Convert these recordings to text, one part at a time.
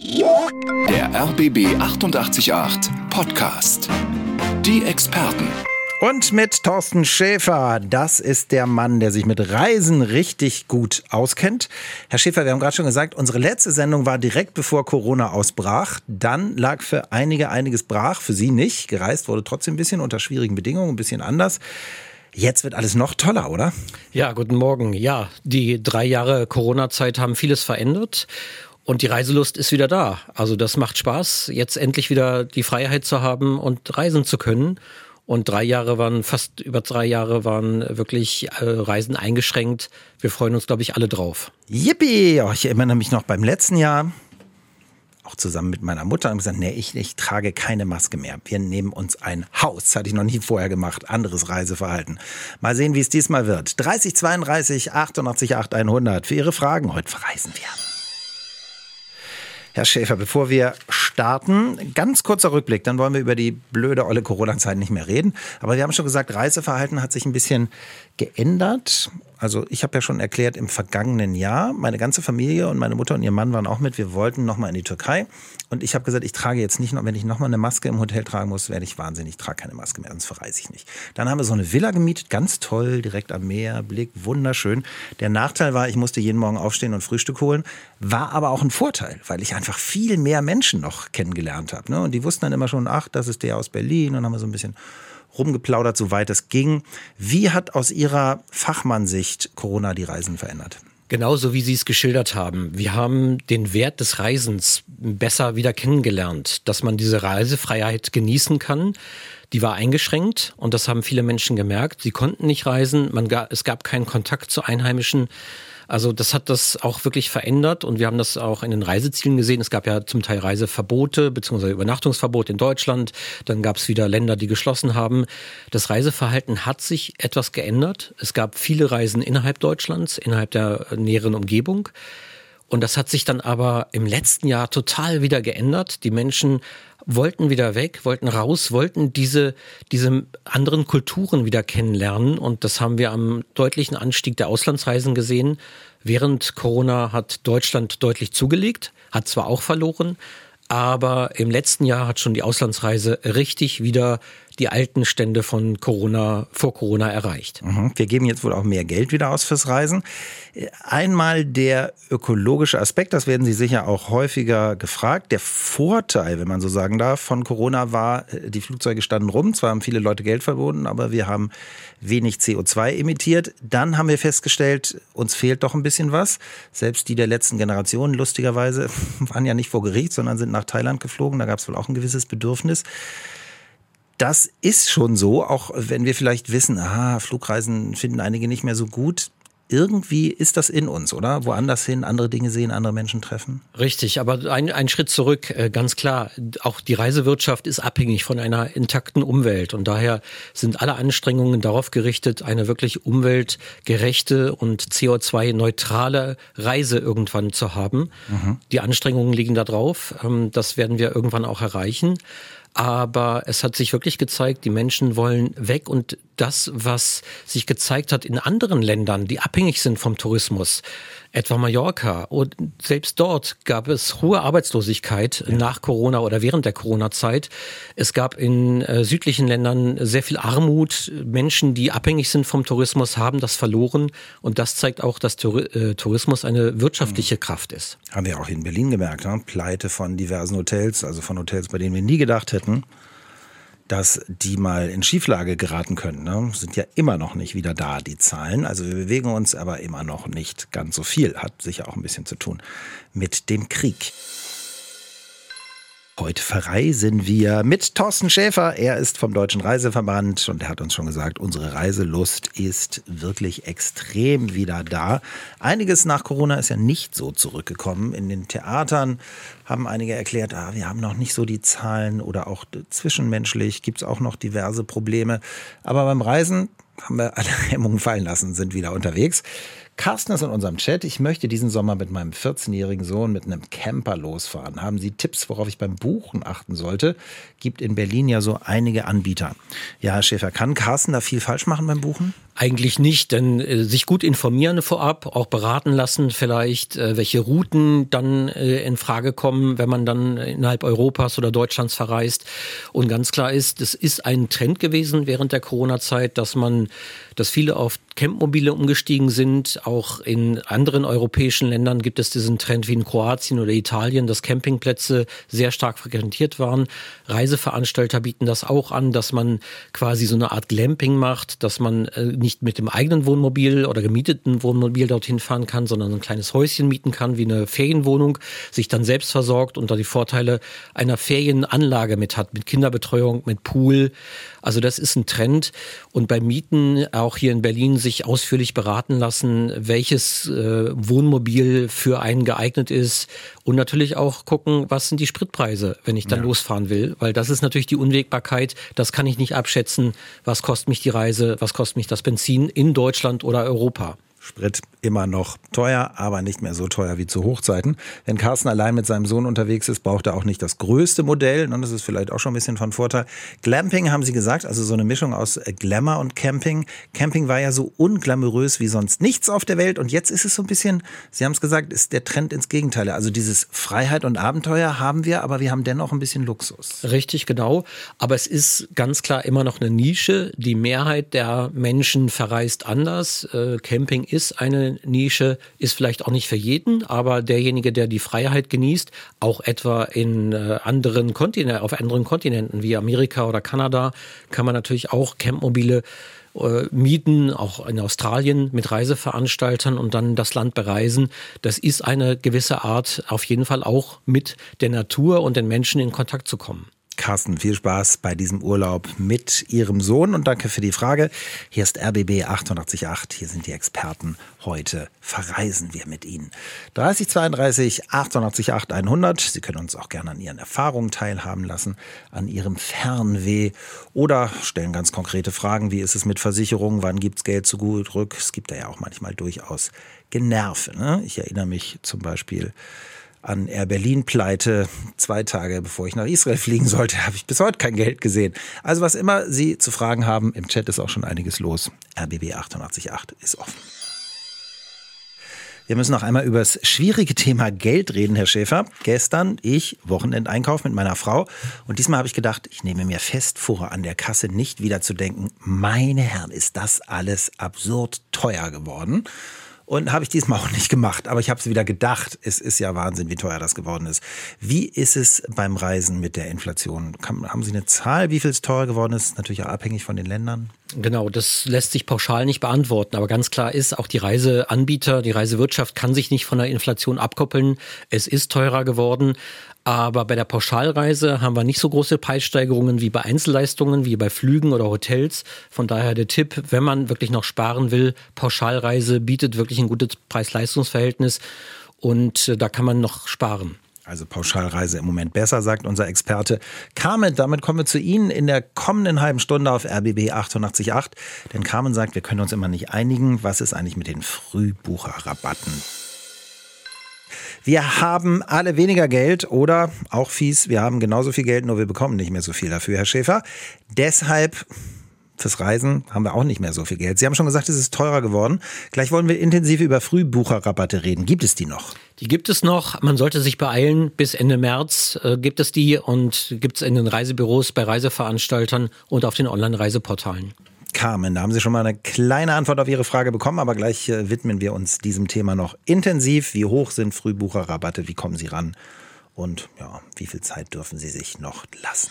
Der RBB 888 Podcast. Die Experten. Und mit Thorsten Schäfer, das ist der Mann, der sich mit Reisen richtig gut auskennt. Herr Schäfer, wir haben gerade schon gesagt, unsere letzte Sendung war direkt bevor Corona ausbrach. Dann lag für einige einiges brach, für Sie nicht. Gereist wurde trotzdem ein bisschen unter schwierigen Bedingungen, ein bisschen anders. Jetzt wird alles noch toller, oder? Ja, guten Morgen. Ja, die drei Jahre Corona-Zeit haben vieles verändert. Und die Reiselust ist wieder da. Also das macht Spaß, jetzt endlich wieder die Freiheit zu haben und reisen zu können. Und drei Jahre waren, fast über drei Jahre waren wirklich äh, Reisen eingeschränkt. Wir freuen uns, glaube ich, alle drauf. Yippie! Oh, ich erinnere mich noch beim letzten Jahr, auch zusammen mit meiner Mutter, haben gesagt, nee, ich, ich trage keine Maske mehr. Wir nehmen uns ein Haus. Das hatte ich noch nie vorher gemacht. Anderes Reiseverhalten. Mal sehen, wie es diesmal wird. 3032 88 8100 für Ihre Fragen. Heute verreisen wir. Herr Schäfer, bevor wir starten, ganz kurzer Rückblick, dann wollen wir über die blöde olle Corona-Zeit nicht mehr reden. Aber wir haben schon gesagt, Reiseverhalten hat sich ein bisschen geändert. Also ich habe ja schon erklärt, im vergangenen Jahr, meine ganze Familie und meine Mutter und ihr Mann waren auch mit, wir wollten nochmal in die Türkei. Und ich habe gesagt, ich trage jetzt nicht noch, wenn ich nochmal eine Maske im Hotel tragen muss, werde ich wahnsinnig, ich trage keine Maske mehr, sonst verreise ich nicht. Dann haben wir so eine Villa gemietet, ganz toll, direkt am Meer, Blick, wunderschön. Der Nachteil war, ich musste jeden Morgen aufstehen und Frühstück holen, war aber auch ein Vorteil, weil ich einfach viel mehr Menschen noch kennengelernt habe. Ne? Und die wussten dann immer schon, ach, das ist der aus Berlin und haben wir so ein bisschen rumgeplaudert, soweit es ging. Wie hat aus Ihrer Fachmannsicht Corona die Reisen verändert? Genauso wie Sie es geschildert haben. Wir haben den Wert des Reisens besser wieder kennengelernt, dass man diese Reisefreiheit genießen kann. Die war eingeschränkt und das haben viele Menschen gemerkt. Sie konnten nicht reisen, man, es gab keinen Kontakt zu Einheimischen. Also das hat das auch wirklich verändert und wir haben das auch in den Reisezielen gesehen. Es gab ja zum Teil Reiseverbote bzw. Übernachtungsverbot in Deutschland. Dann gab es wieder Länder, die geschlossen haben. Das Reiseverhalten hat sich etwas geändert. Es gab viele Reisen innerhalb Deutschlands, innerhalb der näheren Umgebung. Und das hat sich dann aber im letzten Jahr total wieder geändert. Die Menschen wollten wieder weg, wollten raus, wollten diese, diese anderen Kulturen wieder kennenlernen. Und das haben wir am deutlichen Anstieg der Auslandsreisen gesehen. Während Corona hat Deutschland deutlich zugelegt, hat zwar auch verloren, aber im letzten Jahr hat schon die Auslandsreise richtig wieder die alten Stände von Corona, vor Corona erreicht. Mhm. Wir geben jetzt wohl auch mehr Geld wieder aus fürs Reisen. Einmal der ökologische Aspekt, das werden Sie sicher auch häufiger gefragt. Der Vorteil, wenn man so sagen darf, von Corona war, die Flugzeuge standen rum, zwar haben viele Leute Geld verbunden, aber wir haben wenig CO2 emittiert. Dann haben wir festgestellt, uns fehlt doch ein bisschen was. Selbst die der letzten Generation, lustigerweise, waren ja nicht vor Gericht, sondern sind nach Thailand geflogen. Da gab es wohl auch ein gewisses Bedürfnis das ist schon so, auch wenn wir vielleicht wissen, aha, Flugreisen finden einige nicht mehr so gut. Irgendwie ist das in uns, oder? Woanders hin, andere Dinge sehen, andere Menschen treffen. Richtig, aber ein, ein Schritt zurück, äh, ganz klar. Auch die Reisewirtschaft ist abhängig von einer intakten Umwelt und daher sind alle Anstrengungen darauf gerichtet, eine wirklich umweltgerechte und CO2-neutrale Reise irgendwann zu haben. Mhm. Die Anstrengungen liegen da drauf. Ähm, das werden wir irgendwann auch erreichen. Aber es hat sich wirklich gezeigt, die Menschen wollen weg und das, was sich gezeigt hat in anderen Ländern, die abhängig sind vom Tourismus, etwa Mallorca, und selbst dort gab es hohe Arbeitslosigkeit ja. nach Corona oder während der Corona-Zeit. Es gab in äh, südlichen Ländern sehr viel Armut. Menschen, die abhängig sind vom Tourismus, haben das verloren. Und das zeigt auch, dass äh, Tourismus eine wirtschaftliche mhm. Kraft ist. Haben wir auch in Berlin gemerkt, ne? Pleite von diversen Hotels, also von Hotels, bei denen wir nie gedacht hätten, dass die mal in Schieflage geraten können. Ne? Sind ja immer noch nicht wieder da, die Zahlen. Also wir bewegen uns aber immer noch nicht ganz so viel. Hat sicher auch ein bisschen zu tun mit dem Krieg. Heute verreisen wir mit Thorsten Schäfer. Er ist vom Deutschen Reiseverband und er hat uns schon gesagt, unsere Reiselust ist wirklich extrem wieder da. Einiges nach Corona ist ja nicht so zurückgekommen. In den Theatern haben einige erklärt, ah, wir haben noch nicht so die Zahlen oder auch zwischenmenschlich gibt es auch noch diverse Probleme. Aber beim Reisen haben wir alle Hemmungen fallen lassen, sind wieder unterwegs. Carsten ist in unserem Chat. Ich möchte diesen Sommer mit meinem 14-jährigen Sohn mit einem Camper losfahren. Haben Sie Tipps, worauf ich beim Buchen achten sollte? Gibt in Berlin ja so einige Anbieter. Ja, Herr Schäfer, kann Carsten da viel falsch machen beim Buchen? Eigentlich nicht, denn äh, sich gut informieren vorab, auch beraten lassen vielleicht, äh, welche Routen dann äh, in Frage kommen, wenn man dann innerhalb Europas oder Deutschlands verreist. Und ganz klar ist, es ist ein Trend gewesen während der Corona-Zeit, dass man, dass viele auf Campmobile umgestiegen sind. Auch in anderen europäischen Ländern gibt es diesen Trend wie in Kroatien oder Italien, dass Campingplätze sehr stark frequentiert waren. Reiseveranstalter bieten das auch an, dass man quasi so eine Art Glamping macht, dass man äh, nicht mit dem eigenen Wohnmobil oder gemieteten Wohnmobil dorthin fahren kann, sondern ein kleines Häuschen mieten kann, wie eine Ferienwohnung, sich dann selbst versorgt und da die Vorteile einer Ferienanlage mit hat, mit Kinderbetreuung, mit Pool. Also das ist ein Trend. Und bei Mieten, auch hier in Berlin, sich ausführlich beraten lassen, welches äh, Wohnmobil für einen geeignet ist. Und natürlich auch gucken, was sind die Spritpreise, wenn ich dann ja. losfahren will. Weil das ist natürlich die Unwägbarkeit. Das kann ich nicht abschätzen. Was kostet mich die Reise? Was kostet mich das Benzin in Deutschland oder Europa? Sprit immer noch teuer, aber nicht mehr so teuer wie zu Hochzeiten. Wenn Carsten allein mit seinem Sohn unterwegs ist, braucht er auch nicht das größte Modell. Und das ist vielleicht auch schon ein bisschen von Vorteil. Glamping haben Sie gesagt, also so eine Mischung aus Glamour und Camping. Camping war ja so unglamourös wie sonst nichts auf der Welt. Und jetzt ist es so ein bisschen, Sie haben es gesagt, ist der Trend ins Gegenteil. Also dieses Freiheit und Abenteuer haben wir, aber wir haben dennoch ein bisschen Luxus. Richtig, genau. Aber es ist ganz klar immer noch eine Nische. Die Mehrheit der Menschen verreist anders. Äh, Camping ist ist eine Nische, ist vielleicht auch nicht für jeden, aber derjenige, der die Freiheit genießt, auch etwa in äh, anderen Kontinenten, auf anderen Kontinenten wie Amerika oder Kanada, kann man natürlich auch Campmobile äh, mieten, auch in Australien mit Reiseveranstaltern und dann das Land bereisen. Das ist eine gewisse Art, auf jeden Fall auch mit der Natur und den Menschen in Kontakt zu kommen. Carsten, viel Spaß bei diesem Urlaub mit Ihrem Sohn und danke für die Frage. Hier ist RBB 888. Hier sind die Experten. Heute verreisen wir mit Ihnen. 3032 888 100. Sie können uns auch gerne an Ihren Erfahrungen teilhaben lassen, an Ihrem Fernweh oder stellen ganz konkrete Fragen. Wie ist es mit Versicherungen? Wann gibt es Geld zu gut rück? Es gibt da ja auch manchmal durchaus Generve. Ne? Ich erinnere mich zum Beispiel an Air Berlin Pleite. Zwei Tage bevor ich nach Israel fliegen sollte, habe ich bis heute kein Geld gesehen. Also was immer Sie zu fragen haben, im Chat ist auch schon einiges los. RBB 888 ist offen. Wir müssen noch einmal über das schwierige Thema Geld reden, Herr Schäfer. Gestern ich Wochenendeinkauf mit meiner Frau und diesmal habe ich gedacht, ich nehme mir fest vor, an der Kasse nicht wieder zu denken, meine Herren, ist das alles absurd teuer geworden. Und habe ich diesmal auch nicht gemacht. Aber ich habe es wieder gedacht. Es ist ja Wahnsinn, wie teuer das geworden ist. Wie ist es beim Reisen mit der Inflation? haben Sie eine Zahl, wie viel es teuer geworden ist? Natürlich auch abhängig von den Ländern. Genau, das lässt sich pauschal nicht beantworten. Aber ganz klar ist, auch die Reiseanbieter, die Reisewirtschaft kann sich nicht von der Inflation abkoppeln. Es ist teurer geworden. Aber bei der Pauschalreise haben wir nicht so große Preissteigerungen wie bei Einzelleistungen, wie bei Flügen oder Hotels. Von daher der Tipp, wenn man wirklich noch sparen will, Pauschalreise bietet wirklich ein gutes Preis-Leistungs-Verhältnis und äh, da kann man noch sparen. Also Pauschalreise im Moment besser, sagt unser Experte. Carmen, damit kommen wir zu Ihnen in der kommenden halben Stunde auf RBB 888. Denn Carmen sagt, wir können uns immer nicht einigen. Was ist eigentlich mit den Frühbucherrabatten? Wir haben alle weniger Geld oder auch fies, wir haben genauso viel Geld, nur wir bekommen nicht mehr so viel dafür, Herr Schäfer. Deshalb fürs Reisen haben wir auch nicht mehr so viel Geld. Sie haben schon gesagt, es ist teurer geworden. Gleich wollen wir intensiv über Frühbucherrabatte reden. Gibt es die noch? Die gibt es noch. Man sollte sich beeilen. Bis Ende März äh, gibt es die und gibt es in den Reisebüros, bei Reiseveranstaltern und auf den Online-Reiseportalen. Carmen, da haben Sie schon mal eine kleine Antwort auf Ihre Frage bekommen, aber gleich äh, widmen wir uns diesem Thema noch intensiv. Wie hoch sind Frühbucherrabatte? Wie kommen Sie ran? Und ja, wie viel Zeit dürfen Sie sich noch lassen?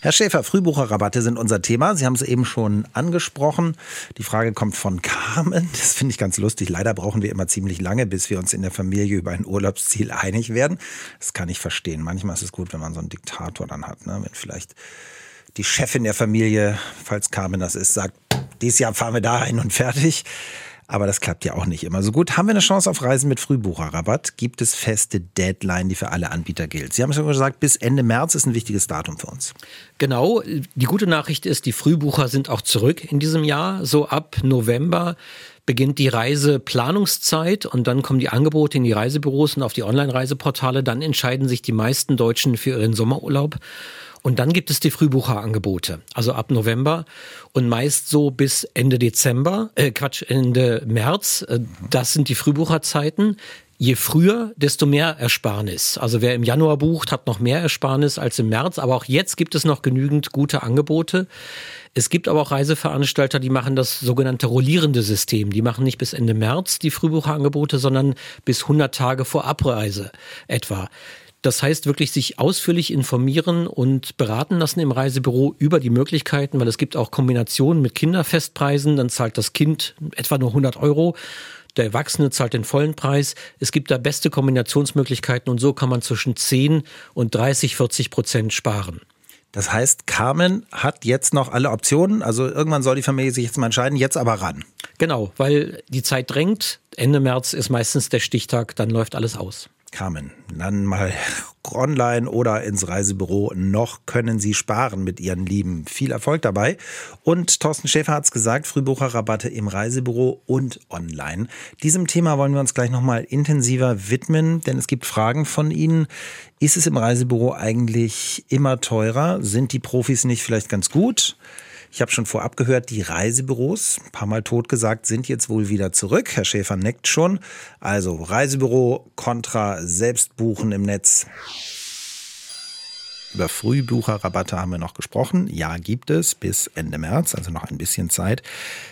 Herr Schäfer, Frühbucherrabatte sind unser Thema. Sie haben es eben schon angesprochen. Die Frage kommt von Carmen. Das finde ich ganz lustig. Leider brauchen wir immer ziemlich lange, bis wir uns in der Familie über ein Urlaubsziel einig werden. Das kann ich verstehen. Manchmal ist es gut, wenn man so einen Diktator dann hat. Ne? Wenn vielleicht die Chefin der Familie, falls Carmen das ist, sagt, dieses Jahr fahren wir dahin und fertig. Aber das klappt ja auch nicht immer so gut. Haben wir eine Chance auf Reisen mit Frühbucherrabatt? Gibt es feste Deadline, die für alle Anbieter gilt? Sie haben schon gesagt, bis Ende März ist ein wichtiges Datum für uns. Genau. Die gute Nachricht ist, die Frühbucher sind auch zurück in diesem Jahr. So ab November beginnt die Reiseplanungszeit und dann kommen die Angebote in die Reisebüros und auf die Online-Reiseportale. Dann entscheiden sich die meisten Deutschen für ihren Sommerurlaub. Und dann gibt es die Frühbucherangebote, also ab November und meist so bis Ende Dezember, äh Quatsch, Ende März. Äh, das sind die Frühbucherzeiten. Je früher, desto mehr Ersparnis. Also wer im Januar bucht, hat noch mehr Ersparnis als im März. Aber auch jetzt gibt es noch genügend gute Angebote. Es gibt aber auch Reiseveranstalter, die machen das sogenannte rollierende System. Die machen nicht bis Ende März die Frühbucherangebote, sondern bis 100 Tage vor Abreise etwa. Das heißt wirklich sich ausführlich informieren und beraten lassen im Reisebüro über die Möglichkeiten, weil es gibt auch Kombinationen mit Kinderfestpreisen. Dann zahlt das Kind etwa nur 100 Euro. Der Erwachsene zahlt den vollen Preis. Es gibt da beste Kombinationsmöglichkeiten und so kann man zwischen 10 und 30, 40 Prozent sparen. Das heißt, Carmen hat jetzt noch alle Optionen. Also irgendwann soll die Familie sich jetzt mal entscheiden, jetzt aber ran. Genau, weil die Zeit drängt. Ende März ist meistens der Stichtag, dann läuft alles aus. Carmen, dann mal online oder ins Reisebüro. Noch können Sie sparen mit Ihren Lieben. Viel Erfolg dabei. Und Thorsten Schäfer hat es gesagt, Frühbucherrabatte im Reisebüro und online. Diesem Thema wollen wir uns gleich nochmal intensiver widmen, denn es gibt Fragen von Ihnen. Ist es im Reisebüro eigentlich immer teurer? Sind die Profis nicht vielleicht ganz gut? Ich habe schon vorab gehört, die Reisebüros, ein paar Mal tot gesagt, sind jetzt wohl wieder zurück. Herr Schäfer neckt schon. Also Reisebüro kontra Selbstbuchen im Netz. Über Frühbucherrabatte haben wir noch gesprochen. Ja, gibt es bis Ende März, also noch ein bisschen Zeit.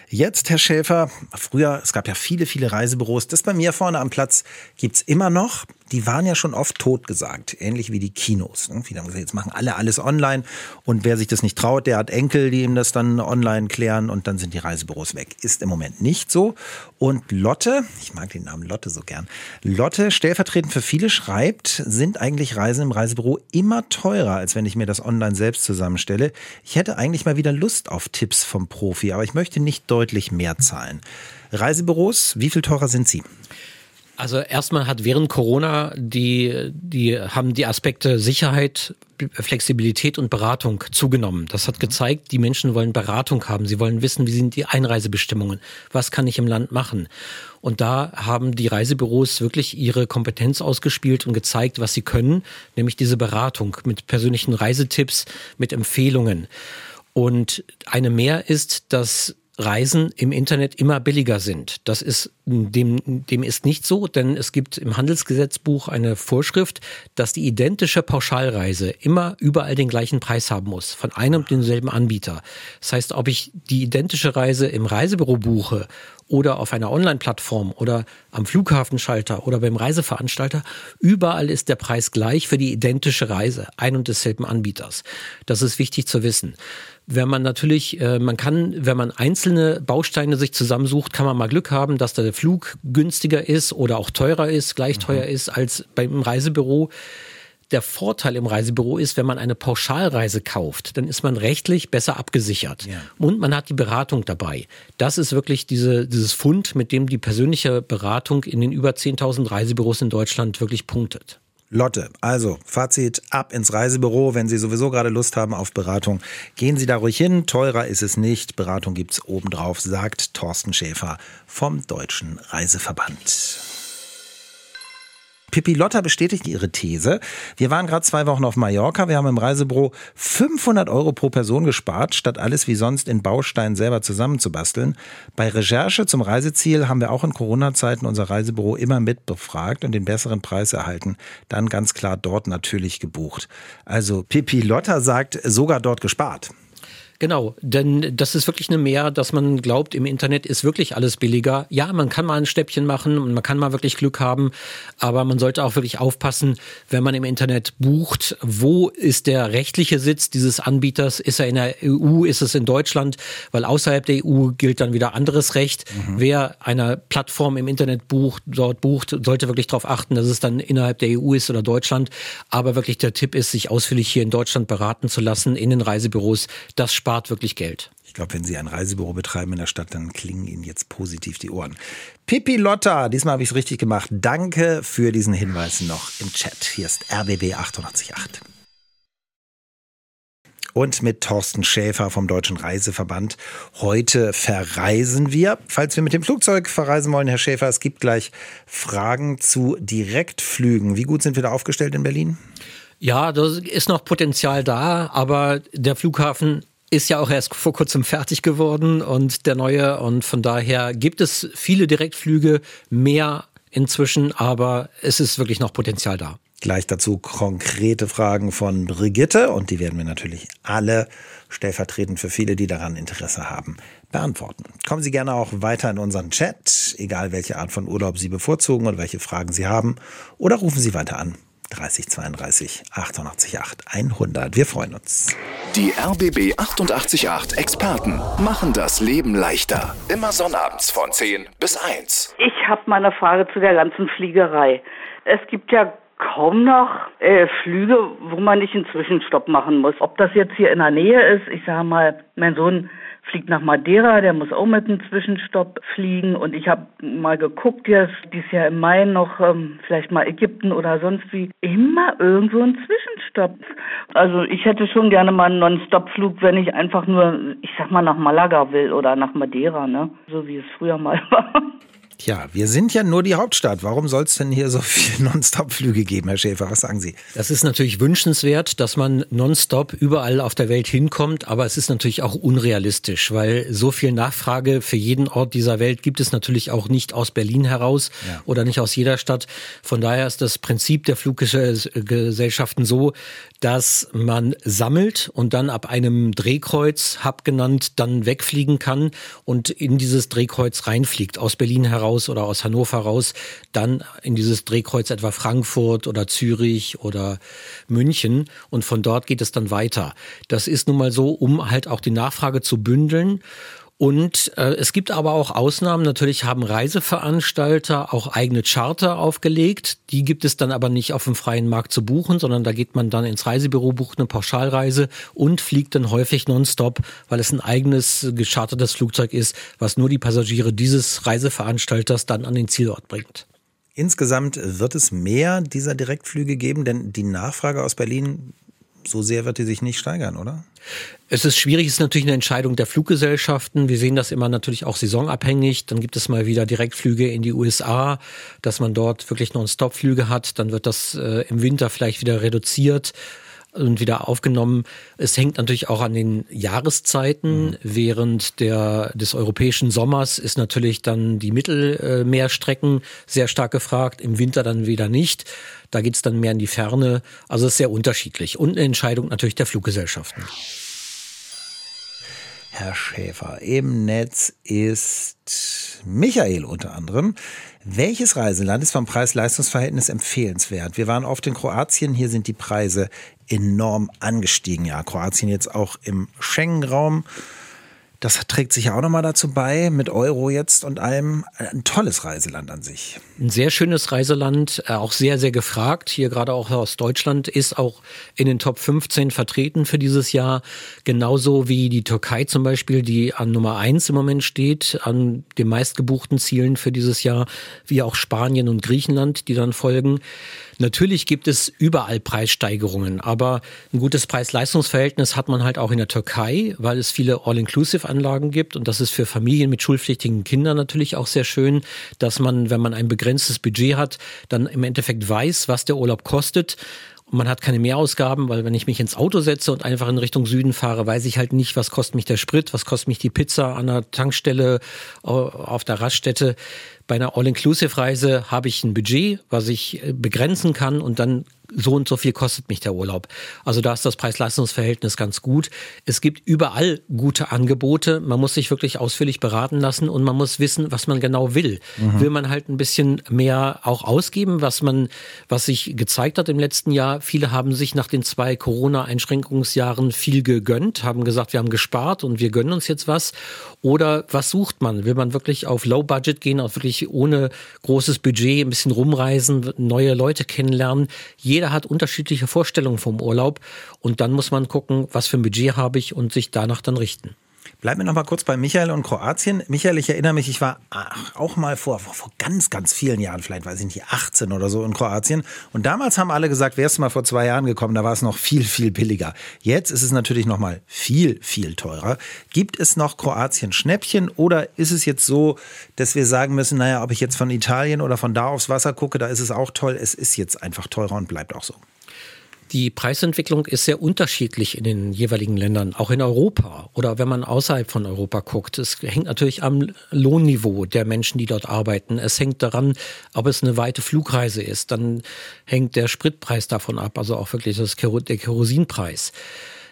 Jetzt, Herr Schäfer, früher, es gab ja viele, viele Reisebüros. Das bei mir vorne am Platz gibt's immer noch. Die waren ja schon oft totgesagt, ähnlich wie die Kinos. Ne? Viele haben gesagt, jetzt machen alle alles online. Und wer sich das nicht traut, der hat Enkel, die ihm das dann online klären und dann sind die Reisebüros weg. Ist im Moment nicht so. Und Lotte, ich mag den Namen Lotte so gern. Lotte, stellvertretend für viele, schreibt, sind eigentlich Reisen im Reisebüro immer teurer, als wenn ich mir das online selbst zusammenstelle. Ich hätte eigentlich mal wieder Lust auf Tipps vom Profi, aber ich möchte nicht deutlich mehr zahlen. Reisebüros, wie viel teurer sind sie? Also erstmal hat während Corona die, die haben die Aspekte Sicherheit, Flexibilität und Beratung zugenommen. Das hat gezeigt, die Menschen wollen Beratung haben. Sie wollen wissen, wie sind die Einreisebestimmungen? Was kann ich im Land machen? Und da haben die Reisebüros wirklich ihre Kompetenz ausgespielt und gezeigt, was sie können, nämlich diese Beratung mit persönlichen Reisetipps, mit Empfehlungen. Und eine mehr ist, dass Reisen im Internet immer billiger sind. Das ist dem, dem ist nicht so, denn es gibt im Handelsgesetzbuch eine Vorschrift, dass die identische Pauschalreise immer überall den gleichen Preis haben muss, von einem und denselben Anbieter. Das heißt, ob ich die identische Reise im Reisebüro buche oder auf einer Online-Plattform oder am Flughafenschalter oder beim Reiseveranstalter, überall ist der Preis gleich für die identische Reise, ein und desselben Anbieters. Das ist wichtig zu wissen wenn man natürlich, äh, man kann, wenn man einzelne Bausteine sich zusammensucht, kann man mal Glück haben, dass der Flug günstiger ist oder auch teurer ist, gleich mhm. teuer ist als beim Reisebüro. Der Vorteil im Reisebüro ist, wenn man eine Pauschalreise kauft, dann ist man rechtlich besser abgesichert. Ja. Und man hat die Beratung dabei. Das ist wirklich diese, dieses Fund, mit dem die persönliche Beratung in den über 10.000 Reisebüros in Deutschland wirklich punktet. Lotte, also Fazit ab ins Reisebüro, wenn Sie sowieso gerade Lust haben auf Beratung. Gehen Sie da ruhig hin, teurer ist es nicht. Beratung gibt's obendrauf, sagt Thorsten Schäfer vom Deutschen Reiseverband. Pippi Lotta bestätigt ihre These. Wir waren gerade zwei Wochen auf Mallorca. Wir haben im Reisebüro 500 Euro pro Person gespart, statt alles wie sonst in Bausteinen selber zusammenzubasteln. Bei Recherche zum Reiseziel haben wir auch in Corona-Zeiten unser Reisebüro immer mitbefragt und den besseren Preis erhalten. Dann ganz klar dort natürlich gebucht. Also Pippi Lotta sagt, sogar dort gespart. Genau, denn das ist wirklich eine Mehr, dass man glaubt, im Internet ist wirklich alles billiger. Ja, man kann mal ein Stäbchen machen und man kann mal wirklich Glück haben, aber man sollte auch wirklich aufpassen, wenn man im Internet bucht, wo ist der rechtliche Sitz dieses Anbieters? Ist er in der EU? Ist es in Deutschland? Weil außerhalb der EU gilt dann wieder anderes Recht. Mhm. Wer eine Plattform im Internet bucht, dort bucht, sollte wirklich darauf achten, dass es dann innerhalb der EU ist oder Deutschland. Aber wirklich der Tipp ist, sich ausführlich hier in Deutschland beraten zu lassen in den Reisebüros. Das spart spart wirklich Geld. Ich glaube, wenn Sie ein Reisebüro betreiben in der Stadt, dann klingen Ihnen jetzt positiv die Ohren. Pippi Lotta, diesmal habe ich es richtig gemacht. Danke für diesen Hinweis noch im Chat. Hier ist RBB 888. und mit Thorsten Schäfer vom Deutschen Reiseverband. Heute verreisen wir. Falls wir mit dem Flugzeug verreisen wollen, Herr Schäfer, es gibt gleich Fragen zu Direktflügen. Wie gut sind wir da aufgestellt in Berlin? Ja, da ist noch Potenzial da, aber der Flughafen ist ja auch erst vor kurzem fertig geworden und der neue und von daher gibt es viele Direktflüge, mehr inzwischen, aber es ist wirklich noch Potenzial da. Gleich dazu konkrete Fragen von Brigitte und die werden wir natürlich alle stellvertretend für viele, die daran Interesse haben, beantworten. Kommen Sie gerne auch weiter in unseren Chat, egal welche Art von Urlaub Sie bevorzugen und welche Fragen Sie haben, oder rufen Sie weiter an 3032 88 8 100. Wir freuen uns. Die RBB 888 Experten machen das Leben leichter. Immer sonnabends von 10 bis 1. Ich habe mal eine Frage zu der ganzen Fliegerei. Es gibt ja kaum noch äh, Flüge, wo man nicht einen Zwischenstopp machen muss. Ob das jetzt hier in der Nähe ist, ich sage mal, mein Sohn fliegt nach Madeira, der muss auch mit einem Zwischenstopp fliegen. Und ich habe mal geguckt, jetzt dieses Jahr im Mai noch ähm, vielleicht mal Ägypten oder sonst wie. Immer irgendwo ein Zwischenstopp. Also ich hätte schon gerne mal einen Non-Stop-Flug, wenn ich einfach nur, ich sag mal, nach Malaga will oder nach Madeira, ne? So wie es früher mal war. Tja, wir sind ja nur die Hauptstadt. Warum soll es denn hier so viele Non-Stop-Flüge geben, Herr Schäfer? Was sagen Sie? Das ist natürlich wünschenswert, dass man nonstop überall auf der Welt hinkommt, aber es ist natürlich auch unrealistisch, weil so viel Nachfrage für jeden Ort dieser Welt gibt es natürlich auch nicht aus Berlin heraus ja. oder nicht aus jeder Stadt. Von daher ist das Prinzip der Fluggesellschaften so, dass man sammelt und dann ab einem Drehkreuz, hab genannt, dann wegfliegen kann und in dieses Drehkreuz reinfliegt aus Berlin heraus raus oder aus Hannover raus, dann in dieses Drehkreuz etwa Frankfurt oder Zürich oder München und von dort geht es dann weiter. Das ist nun mal so, um halt auch die Nachfrage zu bündeln. Und äh, es gibt aber auch Ausnahmen. Natürlich haben Reiseveranstalter auch eigene Charter aufgelegt. Die gibt es dann aber nicht auf dem freien Markt zu buchen, sondern da geht man dann ins Reisebüro, bucht eine Pauschalreise und fliegt dann häufig nonstop, weil es ein eigenes gechartertes Flugzeug ist, was nur die Passagiere dieses Reiseveranstalters dann an den Zielort bringt. Insgesamt wird es mehr dieser Direktflüge geben, denn die Nachfrage aus Berlin so sehr wird die sich nicht steigern, oder? Es ist schwierig, es ist natürlich eine Entscheidung der Fluggesellschaften. Wir sehen das immer natürlich auch saisonabhängig. Dann gibt es mal wieder Direktflüge in die USA, dass man dort wirklich Non-Stop-Flüge hat. Dann wird das äh, im Winter vielleicht wieder reduziert und wieder aufgenommen. Es hängt natürlich auch an den Jahreszeiten. Mhm. Während der, des europäischen Sommers ist natürlich dann die Mittelmeerstrecken sehr stark gefragt, im Winter dann wieder nicht. Da geht's dann mehr in die Ferne. Also es ist sehr unterschiedlich. Und eine Entscheidung natürlich der Fluggesellschaften. Herr Schäfer, im Netz ist Michael unter anderem. Welches Reiseland ist vom Preis-Leistungs-Verhältnis empfehlenswert? Wir waren oft in Kroatien, hier sind die Preise enorm angestiegen. Ja, Kroatien jetzt auch im Schengen-Raum. Das trägt sich ja auch nochmal dazu bei, mit Euro jetzt und allem. Ein tolles Reiseland an sich. Ein sehr schönes Reiseland, äh, auch sehr, sehr gefragt. Hier gerade auch aus Deutschland ist auch in den Top 15 vertreten für dieses Jahr. Genauso wie die Türkei zum Beispiel, die an Nummer 1 im Moment steht, an den meistgebuchten Zielen für dieses Jahr, wie auch Spanien und Griechenland, die dann folgen. Natürlich gibt es überall Preissteigerungen, aber ein gutes Preis-Leistungs-Verhältnis hat man halt auch in der Türkei, weil es viele All-Inclusive-Anlagen gibt und das ist für Familien mit schulpflichtigen Kindern natürlich auch sehr schön, dass man, wenn man ein begrenztes Budget hat, dann im Endeffekt weiß, was der Urlaub kostet man hat keine Mehrausgaben, weil wenn ich mich ins Auto setze und einfach in Richtung Süden fahre, weiß ich halt nicht, was kostet mich der Sprit, was kostet mich die Pizza an der Tankstelle, auf der Raststätte. Bei einer All-Inclusive-Reise habe ich ein Budget, was ich äh, begrenzen kann und dann so und so viel kostet mich der Urlaub. Also da ist das Preis-Leistungs-Verhältnis ganz gut. Es gibt überall gute Angebote. Man muss sich wirklich ausführlich beraten lassen und man muss wissen, was man genau will. Mhm. Will man halt ein bisschen mehr auch ausgeben, was man, was sich gezeigt hat im letzten Jahr. Viele haben sich nach den zwei Corona-Einschränkungsjahren viel gegönnt, haben gesagt, wir haben gespart und wir gönnen uns jetzt was. Oder was sucht man? Will man wirklich auf Low Budget gehen, auch wirklich ohne großes Budget, ein bisschen rumreisen, neue Leute kennenlernen? Jeder hat unterschiedliche Vorstellungen vom Urlaub und dann muss man gucken, was für ein Budget habe ich und sich danach dann richten. Bleiben wir noch mal kurz bei Michael und Kroatien. Michael, ich erinnere mich, ich war auch mal vor, vor ganz, ganz vielen Jahren, vielleicht weiß ich nicht, 18 oder so in Kroatien. Und damals haben alle gesagt, wärst du mal vor zwei Jahren gekommen, da war es noch viel, viel billiger. Jetzt ist es natürlich noch mal viel, viel teurer. Gibt es noch Kroatien Schnäppchen oder ist es jetzt so, dass wir sagen müssen, naja, ob ich jetzt von Italien oder von da aufs Wasser gucke, da ist es auch toll. Es ist jetzt einfach teurer und bleibt auch so. Die Preisentwicklung ist sehr unterschiedlich in den jeweiligen Ländern, auch in Europa oder wenn man außerhalb von Europa guckt. Es hängt natürlich am Lohnniveau der Menschen, die dort arbeiten. Es hängt daran, ob es eine weite Flugreise ist. Dann hängt der Spritpreis davon ab, also auch wirklich das der Kerosinpreis.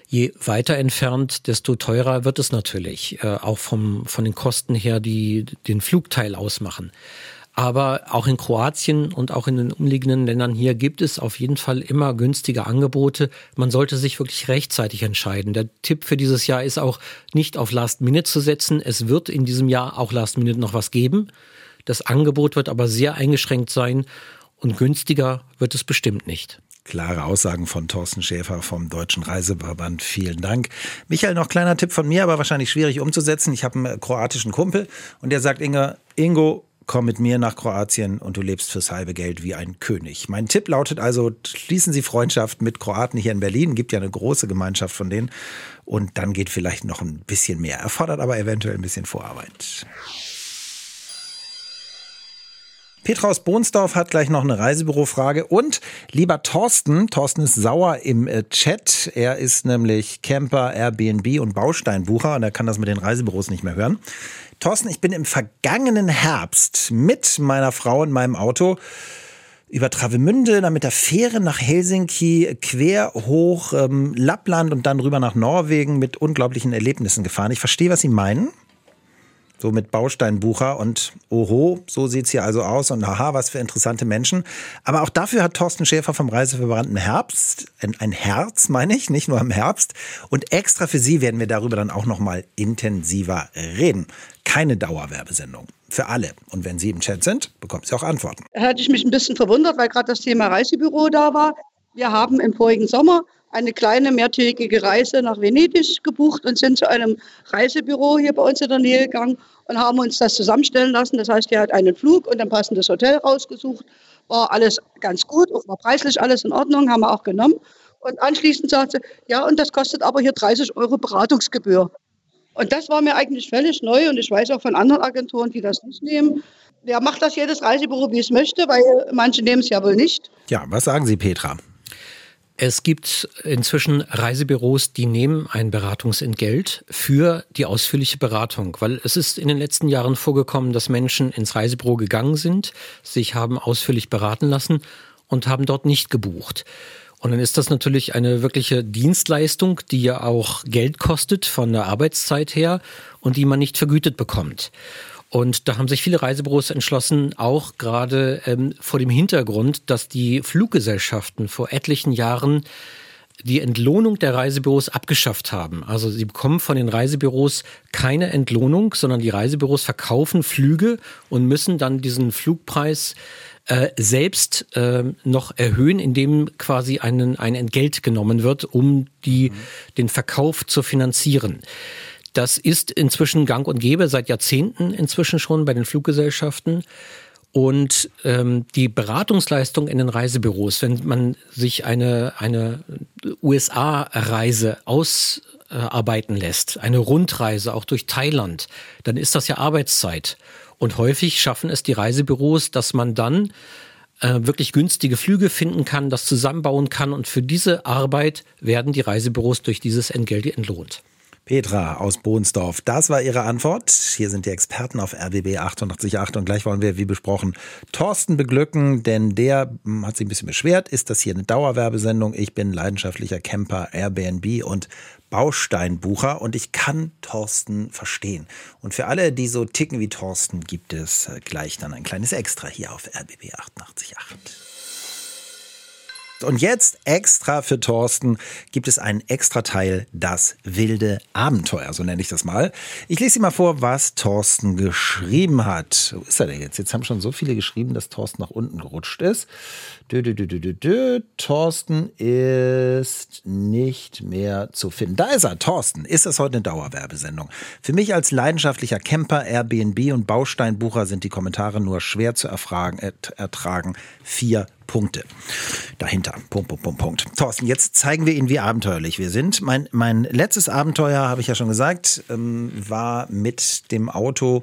Je weiter entfernt, desto teurer wird es natürlich, äh, auch vom, von den Kosten her, die den Flugteil ausmachen. Aber auch in Kroatien und auch in den umliegenden Ländern hier gibt es auf jeden Fall immer günstige Angebote. Man sollte sich wirklich rechtzeitig entscheiden. Der Tipp für dieses Jahr ist auch nicht auf Last Minute zu setzen. Es wird in diesem Jahr auch Last Minute noch was geben. Das Angebot wird aber sehr eingeschränkt sein und günstiger wird es bestimmt nicht. Klare Aussagen von Thorsten Schäfer vom Deutschen Reiseverband. Vielen Dank. Michael, noch kleiner Tipp von mir, aber wahrscheinlich schwierig umzusetzen. Ich habe einen kroatischen Kumpel und der sagt, Inge, Ingo, komm mit mir nach Kroatien und du lebst fürs halbe Geld wie ein König. Mein Tipp lautet also, schließen Sie Freundschaft mit Kroaten hier in Berlin. Gibt ja eine große Gemeinschaft von denen. Und dann geht vielleicht noch ein bisschen mehr. Erfordert aber eventuell ein bisschen Vorarbeit. Petra aus Bohnsdorf hat gleich noch eine Reisebürofrage. Und lieber Thorsten, Thorsten ist sauer im äh, Chat. Er ist nämlich Camper, Airbnb und Bausteinbucher und er kann das mit den Reisebüros nicht mehr hören. Thorsten, ich bin im vergangenen Herbst mit meiner Frau in meinem Auto über Travemünde, dann mit der Fähre nach Helsinki, quer hoch ähm, Lappland und dann rüber nach Norwegen mit unglaublichen Erlebnissen gefahren. Ich verstehe, was Sie meinen so mit Bausteinbucher und oho, so sieht's hier also aus und aha, was für interessante Menschen. Aber auch dafür hat Thorsten Schäfer vom Reiseverband ein Herbst, ein, Herz, meine ich, nicht nur im Herbst. Und extra für Sie werden wir darüber dann auch nochmal intensiver reden. Keine Dauerwerbesendung. Für alle. Und wenn Sie im Chat sind, bekommen Sie auch Antworten. Da hatte ich mich ein bisschen verwundert, weil gerade das Thema Reisebüro da war. Wir haben im vorigen Sommer eine kleine mehrtägige Reise nach Venedig gebucht und sind zu einem Reisebüro hier bei uns in der Nähe gegangen und haben uns das zusammenstellen lassen. Das heißt, er hat einen Flug und ein passendes Hotel rausgesucht. War alles ganz gut, auch war preislich alles in Ordnung, haben wir auch genommen. Und anschließend sagte, ja, und das kostet aber hier 30 Euro Beratungsgebühr. Und das war mir eigentlich völlig neu und ich weiß auch von anderen Agenturen, die das nicht nehmen. Wer macht das jedes Reisebüro, wie es möchte, weil manche nehmen es ja wohl nicht. Ja, was sagen Sie, Petra? Es gibt inzwischen Reisebüros, die nehmen ein Beratungsentgelt für die ausführliche Beratung, weil es ist in den letzten Jahren vorgekommen, dass Menschen ins Reisebüro gegangen sind, sich haben ausführlich beraten lassen und haben dort nicht gebucht. Und dann ist das natürlich eine wirkliche Dienstleistung, die ja auch Geld kostet von der Arbeitszeit her und die man nicht vergütet bekommt. Und da haben sich viele Reisebüros entschlossen, auch gerade ähm, vor dem Hintergrund, dass die Fluggesellschaften vor etlichen Jahren die Entlohnung der Reisebüros abgeschafft haben. Also sie bekommen von den Reisebüros keine Entlohnung, sondern die Reisebüros verkaufen Flüge und müssen dann diesen Flugpreis äh, selbst äh, noch erhöhen, indem quasi einen, ein Entgelt genommen wird, um die, mhm. den Verkauf zu finanzieren. Das ist inzwischen gang und gäbe, seit Jahrzehnten inzwischen schon bei den Fluggesellschaften. Und ähm, die Beratungsleistung in den Reisebüros, wenn man sich eine, eine USA-Reise ausarbeiten lässt, eine Rundreise auch durch Thailand, dann ist das ja Arbeitszeit. Und häufig schaffen es die Reisebüros, dass man dann äh, wirklich günstige Flüge finden kann, das zusammenbauen kann. Und für diese Arbeit werden die Reisebüros durch dieses Entgelt entlohnt. Petra aus Bohnsdorf, das war Ihre Antwort. Hier sind die Experten auf RBB 888 und gleich wollen wir, wie besprochen, Thorsten beglücken, denn der hm, hat sich ein bisschen beschwert. Ist das hier eine Dauerwerbesendung? Ich bin leidenschaftlicher Camper, Airbnb und Bausteinbucher und ich kann Thorsten verstehen. Und für alle, die so ticken wie Thorsten, gibt es äh, gleich dann ein kleines Extra hier auf RBB 888. Und jetzt extra für Thorsten gibt es einen extra Teil, das wilde Abenteuer, so nenne ich das mal. Ich lese Sie mal vor, was Thorsten geschrieben hat. Wo ist er denn jetzt? Jetzt haben schon so viele geschrieben, dass Thorsten nach unten gerutscht ist. Dö, dö, dö, dö, dö. Thorsten ist nicht mehr zu finden. Da ist er, Thorsten. Ist das heute eine Dauerwerbesendung? Für mich als leidenschaftlicher Camper, Airbnb und Bausteinbucher sind die Kommentare nur schwer zu erfragen, ertragen. Vier Punkte. Dahinter. Punkt, Punkt, Punkt, Punkt. Thorsten, jetzt zeigen wir Ihnen, wie abenteuerlich wir sind. Mein, mein letztes Abenteuer, habe ich ja schon gesagt, ähm, war mit dem Auto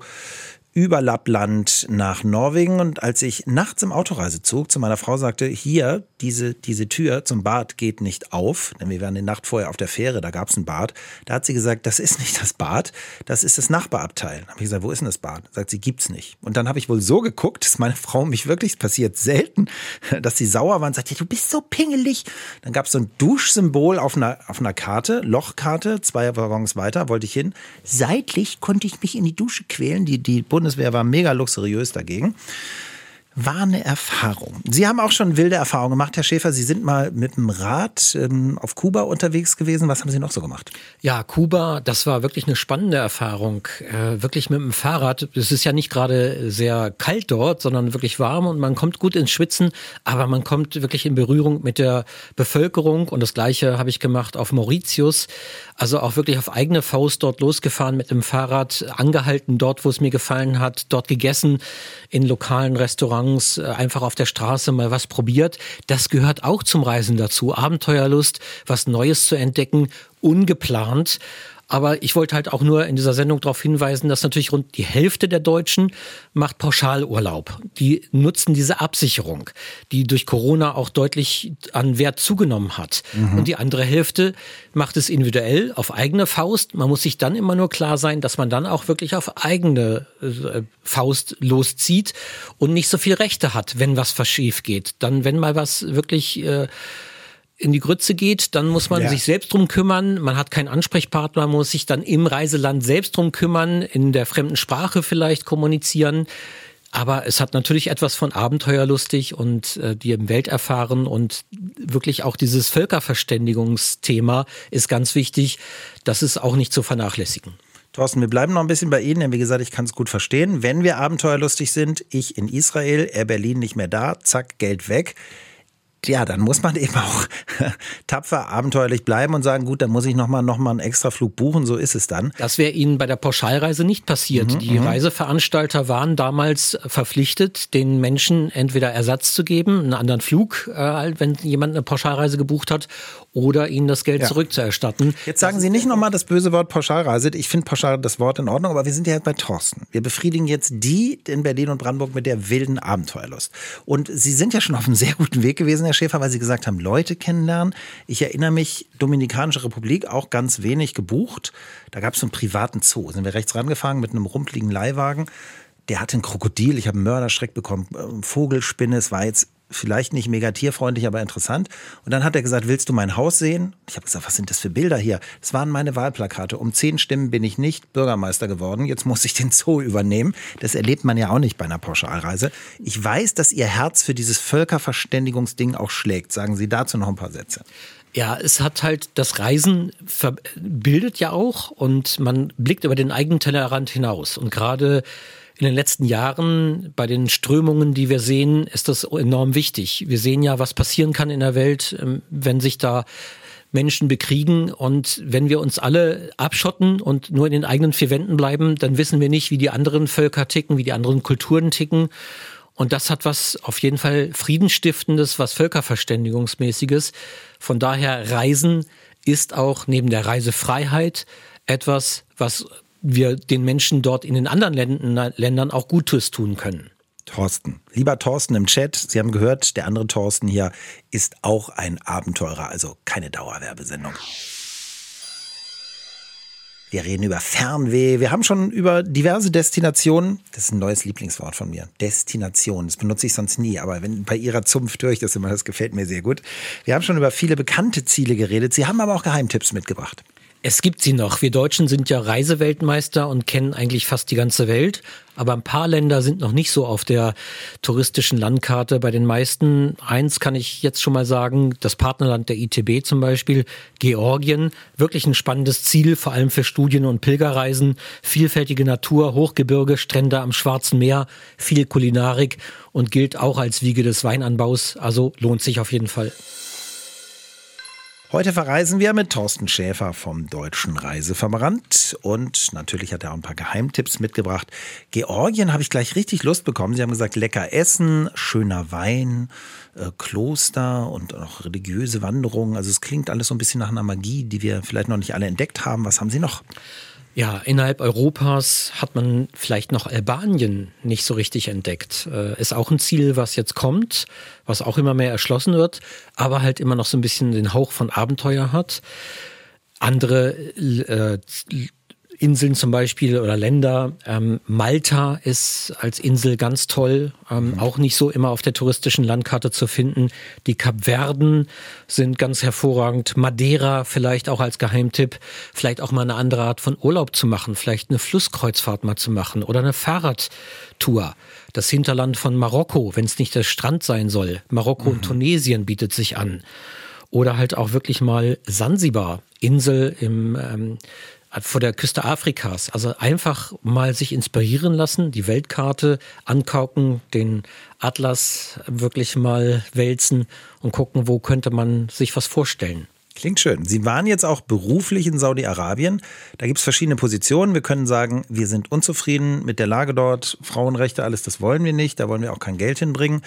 über Lappland nach Norwegen. Und als ich nachts im Autoreisezug zu meiner Frau sagte, hier, diese, diese Tür zum Bad geht nicht auf, denn wir waren die Nacht vorher auf der Fähre, da gab es ein Bad. Da hat sie gesagt, das ist nicht das Bad, das ist das Nachbarabteil. Da habe ich gesagt, wo ist denn das Bad? Sagt sie, gibt's nicht. Und dann habe ich wohl so geguckt, dass meine Frau mich wirklich, passiert selten, dass sie sauer war und sagt, ja, du bist so pingelig. Dann gab es so ein Duschsymbol auf einer, auf einer Karte, Lochkarte, zwei Waggons weiter, wollte ich hin. Seitlich konnte ich mich in die Dusche quälen, die, die Bund Bundeswehr war mega luxuriös dagegen war eine Erfahrung. Sie haben auch schon wilde Erfahrungen gemacht, Herr Schäfer. Sie sind mal mit dem Rad ähm, auf Kuba unterwegs gewesen. Was haben Sie noch so gemacht? Ja, Kuba, das war wirklich eine spannende Erfahrung. Äh, wirklich mit dem Fahrrad. Es ist ja nicht gerade sehr kalt dort, sondern wirklich warm und man kommt gut ins Schwitzen, aber man kommt wirklich in Berührung mit der Bevölkerung. Und das Gleiche habe ich gemacht auf Mauritius. Also auch wirklich auf eigene Faust dort losgefahren mit dem Fahrrad, angehalten dort, wo es mir gefallen hat, dort gegessen in lokalen Restaurants, äh, einfach auf der Straße mal was probiert. Das gehört auch zum Reisen dazu. Abenteuerlust, was Neues zu entdecken, ungeplant. Aber ich wollte halt auch nur in dieser Sendung darauf hinweisen, dass natürlich rund die Hälfte der Deutschen macht Pauschalurlaub. Die nutzen diese Absicherung, die durch Corona auch deutlich an Wert zugenommen hat. Mhm. Und die andere Hälfte macht es individuell auf eigene Faust. Man muss sich dann immer nur klar sein, dass man dann auch wirklich auf eigene äh, Faust loszieht und nicht so viel Rechte hat, wenn was verschief geht. Dann, wenn mal was wirklich äh, in die Grütze geht, dann muss man ja. sich selbst drum kümmern. Man hat keinen Ansprechpartner, man muss sich dann im Reiseland selbst drum kümmern, in der fremden Sprache vielleicht kommunizieren. Aber es hat natürlich etwas von Abenteuerlustig und äh, die im Welt erfahren und wirklich auch dieses Völkerverständigungsthema ist ganz wichtig. Das ist auch nicht zu vernachlässigen. Thorsten, wir bleiben noch ein bisschen bei Ihnen, denn wie gesagt, ich kann es gut verstehen. Wenn wir abenteuerlustig sind, ich in Israel, Air Berlin nicht mehr da, zack, Geld weg ja, dann muss man eben auch tapfer abenteuerlich bleiben und sagen, gut, dann muss ich nochmal noch mal einen extra Flug buchen, so ist es dann. Das wäre Ihnen bei der Pauschalreise nicht passiert. Mhm, Die mhm. Reiseveranstalter waren damals verpflichtet, den Menschen entweder Ersatz zu geben, einen anderen Flug, äh, wenn jemand eine Pauschalreise gebucht hat, oder ihnen das Geld ja. zurückzuerstatten. Jetzt sagen Sie nicht nochmal das böse Wort Pauschalreise. Ich finde pauschal das Wort in Ordnung, aber wir sind ja jetzt bei Thorsten. Wir befriedigen jetzt die in Berlin und Brandenburg mit der wilden Abenteuerlust. Und Sie sind ja schon auf einem sehr guten Weg gewesen, Herr Schäfer, weil Sie gesagt haben, Leute kennenlernen. Ich erinnere mich, Dominikanische Republik auch ganz wenig gebucht. Da gab es einen privaten Zoo. Sind wir rechts rangefahren mit einem rumpeligen Leihwagen der hatte ein Krokodil, ich habe einen Mörderschreck bekommen, Vogelspinne, es war jetzt vielleicht nicht mega tierfreundlich, aber interessant. Und dann hat er gesagt, willst du mein Haus sehen? Ich habe gesagt, was sind das für Bilder hier? Das waren meine Wahlplakate. Um zehn Stimmen bin ich nicht Bürgermeister geworden. Jetzt muss ich den Zoo übernehmen. Das erlebt man ja auch nicht bei einer Pauschalreise. Ich weiß, dass Ihr Herz für dieses Völkerverständigungsding auch schlägt. Sagen Sie dazu noch ein paar Sätze. Ja, es hat halt, das Reisen bildet ja auch und man blickt über den eigenen Tellerrand hinaus. Und gerade in den letzten Jahren bei den Strömungen, die wir sehen, ist das enorm wichtig. Wir sehen ja, was passieren kann in der Welt, ähm, wenn sich da Menschen bekriegen. Und wenn wir uns alle abschotten und nur in den eigenen vier Wänden bleiben, dann wissen wir nicht, wie die anderen Völker ticken, wie die anderen Kulturen ticken. Und das hat was auf jeden Fall Friedensstiftendes, was Völkerverständigungsmäßiges. Von daher Reisen ist auch neben der Reisefreiheit etwas, was wir den Menschen dort in den anderen Ländern, Ländern auch Gutes tun können. Thorsten. Lieber Thorsten im Chat, Sie haben gehört, der andere Thorsten hier ist auch ein Abenteurer, also keine Dauerwerbesendung. Wir reden über Fernweh. Wir haben schon über diverse Destinationen. Das ist ein neues Lieblingswort von mir. Destination. Das benutze ich sonst nie. Aber wenn bei Ihrer Zunft höre ich das immer. Das gefällt mir sehr gut. Wir haben schon über viele bekannte Ziele geredet. Sie haben aber auch Geheimtipps mitgebracht. Es gibt sie noch. Wir Deutschen sind ja Reiseweltmeister und kennen eigentlich fast die ganze Welt. Aber ein paar Länder sind noch nicht so auf der touristischen Landkarte. Bei den meisten, eins kann ich jetzt schon mal sagen, das Partnerland der ITB zum Beispiel, Georgien. Wirklich ein spannendes Ziel, vor allem für Studien- und Pilgerreisen. Vielfältige Natur, Hochgebirge, Strände am Schwarzen Meer, viel Kulinarik und gilt auch als Wiege des Weinanbaus. Also lohnt sich auf jeden Fall. Heute verreisen wir mit Thorsten Schäfer vom Deutschen Reiseverband und natürlich hat er auch ein paar Geheimtipps mitgebracht. Georgien habe ich gleich richtig Lust bekommen. Sie haben gesagt, lecker Essen, schöner Wein, äh, Kloster und auch religiöse Wanderungen. Also es klingt alles so ein bisschen nach einer Magie, die wir vielleicht noch nicht alle entdeckt haben. Was haben Sie noch? Ja, innerhalb Europas hat man vielleicht noch Albanien nicht so richtig entdeckt. Äh, ist auch ein Ziel, was jetzt kommt, was auch immer mehr erschlossen wird, aber halt immer noch so ein bisschen den Hauch von Abenteuer hat. Andere äh, Inseln zum Beispiel oder Länder. Ähm, Malta ist als Insel ganz toll, ähm, mhm. auch nicht so immer auf der touristischen Landkarte zu finden. Die Kapverden sind ganz hervorragend. Madeira vielleicht auch als Geheimtipp. Vielleicht auch mal eine andere Art von Urlaub zu machen. Vielleicht eine Flusskreuzfahrt mal zu machen oder eine Fahrradtour. Das Hinterland von Marokko, wenn es nicht der Strand sein soll. Marokko mhm. und Tunesien bietet sich an. Oder halt auch wirklich mal Sansibar, Insel im ähm, vor der Küste Afrikas. Also einfach mal sich inspirieren lassen, die Weltkarte ankauken, den Atlas wirklich mal wälzen und gucken, wo könnte man sich was vorstellen. Klingt schön. Sie waren jetzt auch beruflich in Saudi-Arabien. Da gibt es verschiedene Positionen. Wir können sagen, wir sind unzufrieden mit der Lage dort. Frauenrechte, alles, das wollen wir nicht. Da wollen wir auch kein Geld hinbringen.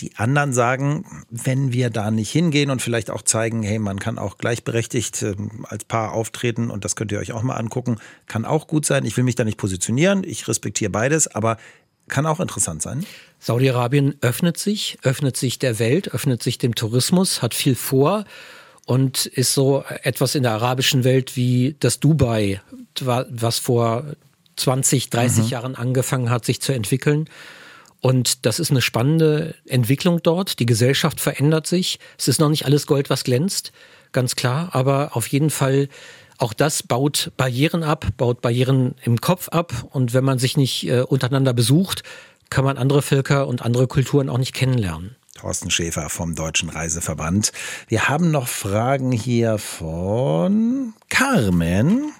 Die anderen sagen, wenn wir da nicht hingehen und vielleicht auch zeigen, hey, man kann auch gleichberechtigt äh, als Paar auftreten und das könnt ihr euch auch mal angucken, kann auch gut sein. Ich will mich da nicht positionieren, ich respektiere beides, aber kann auch interessant sein. Saudi-Arabien öffnet sich, öffnet sich der Welt, öffnet sich dem Tourismus, hat viel vor und ist so etwas in der arabischen Welt wie das Dubai, was vor 20, 30 mhm. Jahren angefangen hat, sich zu entwickeln. Und das ist eine spannende Entwicklung dort. Die Gesellschaft verändert sich. Es ist noch nicht alles Gold, was glänzt, ganz klar. Aber auf jeden Fall auch das baut Barrieren ab, baut Barrieren im Kopf ab. Und wenn man sich nicht äh, untereinander besucht, kann man andere Völker und andere Kulturen auch nicht kennenlernen. Thorsten Schäfer vom Deutschen Reiseverband. Wir haben noch Fragen hier von Carmen.